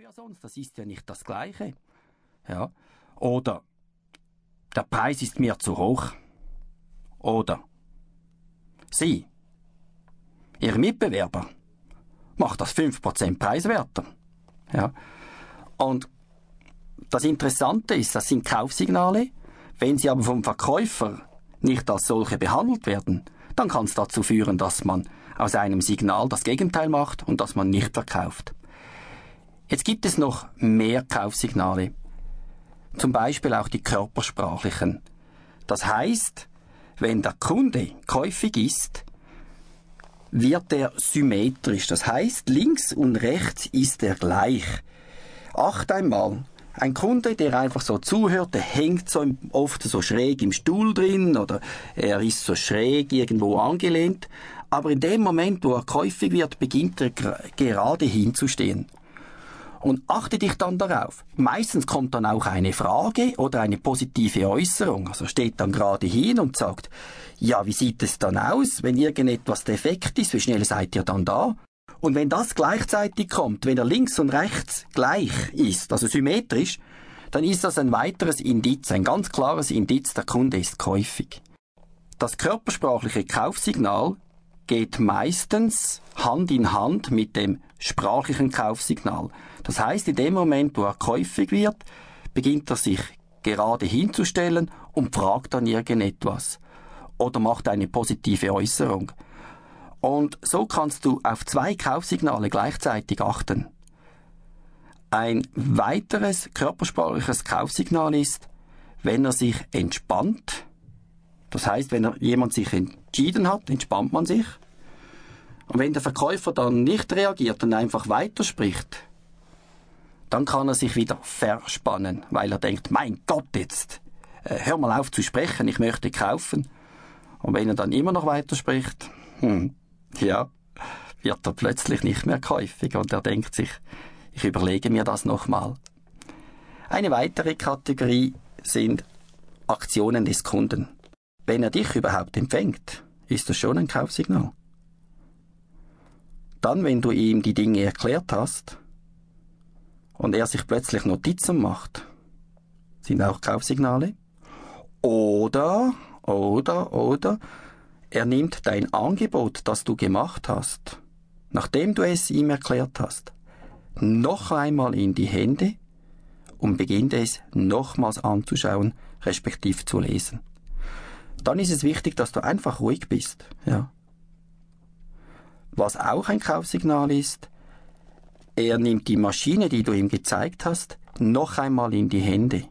ja sonst, das ist ja nicht das Gleiche. Ja. Oder der Preis ist mir zu hoch. Oder Sie, Ihr Mitbewerber, macht das 5% preiswerter. Ja. Und das Interessante ist, das sind Kaufsignale. Wenn sie aber vom Verkäufer nicht als solche behandelt werden, dann kann es dazu führen, dass man aus einem Signal das Gegenteil macht und dass man nicht verkauft. Jetzt gibt es noch mehr Kaufsignale. Zum Beispiel auch die körpersprachlichen. Das heißt, wenn der Kunde käufig ist, wird er symmetrisch. Das heißt, links und rechts ist er gleich. Acht einmal. Ein Kunde, der einfach so zuhört, der hängt so oft so schräg im Stuhl drin oder er ist so schräg irgendwo angelehnt. Aber in dem Moment, wo er käufig wird, beginnt er gerade hinzustehen. Und achte dich dann darauf. Meistens kommt dann auch eine Frage oder eine positive Äußerung. Also steht dann gerade hin und sagt, ja, wie sieht es dann aus, wenn irgendetwas defekt ist, wie schnell seid ihr dann da? Und wenn das gleichzeitig kommt, wenn er links und rechts gleich ist, also symmetrisch, dann ist das ein weiteres Indiz, ein ganz klares Indiz, der Kunde ist käufig. Das körpersprachliche Kaufsignal geht meistens Hand in Hand mit dem sprachlichen Kaufsignal. Das heißt, in dem Moment, wo er käufig wird, beginnt er sich gerade hinzustellen und fragt dann irgendetwas oder macht eine positive Äußerung. Und so kannst du auf zwei Kaufsignale gleichzeitig achten. Ein weiteres körpersprachliches Kaufsignal ist, wenn er sich entspannt. Das heißt, wenn jemand sich entschieden hat, entspannt man sich. Und wenn der Verkäufer dann nicht reagiert und einfach weiterspricht, dann kann er sich wieder verspannen, weil er denkt, mein Gott, jetzt äh, hör mal auf zu sprechen, ich möchte kaufen. Und wenn er dann immer noch weiterspricht, hm, ja, wird er plötzlich nicht mehr käufig und er denkt sich, ich überlege mir das nochmal. Eine weitere Kategorie sind Aktionen des Kunden. Wenn er dich überhaupt empfängt, ist das schon ein Kaufsignal. Dann, wenn du ihm die Dinge erklärt hast und er sich plötzlich Notizen macht, sind auch Kaufsignale. Oder, oder, oder, er nimmt dein Angebot, das du gemacht hast, nachdem du es ihm erklärt hast, noch einmal in die Hände und beginnt es nochmals anzuschauen, respektiv zu lesen. Dann ist es wichtig, dass du einfach ruhig bist, ja. Was auch ein Kaufsignal ist, er nimmt die Maschine, die du ihm gezeigt hast, noch einmal in die Hände.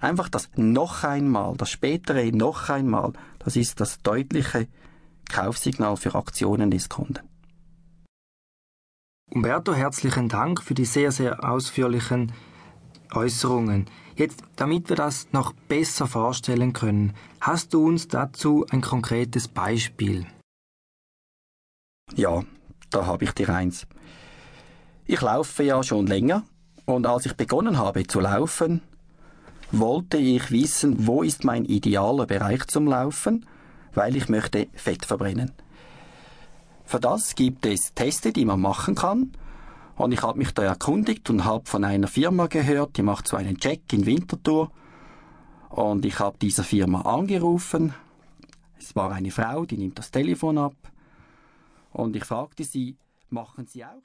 Einfach das noch einmal, das spätere noch einmal, das ist das deutliche Kaufsignal für Aktionen des Kunden. Umberto, herzlichen Dank für die sehr, sehr ausführlichen Äußerungen. Jetzt, damit wir das noch besser vorstellen können, hast du uns dazu ein konkretes Beispiel? Ja, da habe ich dir eins. Ich laufe ja schon länger und als ich begonnen habe zu laufen, wollte ich wissen, wo ist mein idealer Bereich zum Laufen, weil ich möchte Fett verbrennen. Für das gibt es Teste, die man machen kann. Und ich habe mich da erkundigt und habe von einer Firma gehört, die macht so einen Check in Winterthur. Und ich habe dieser Firma angerufen. Es war eine Frau, die nimmt das Telefon ab. Und ich fragte sie, machen Sie auch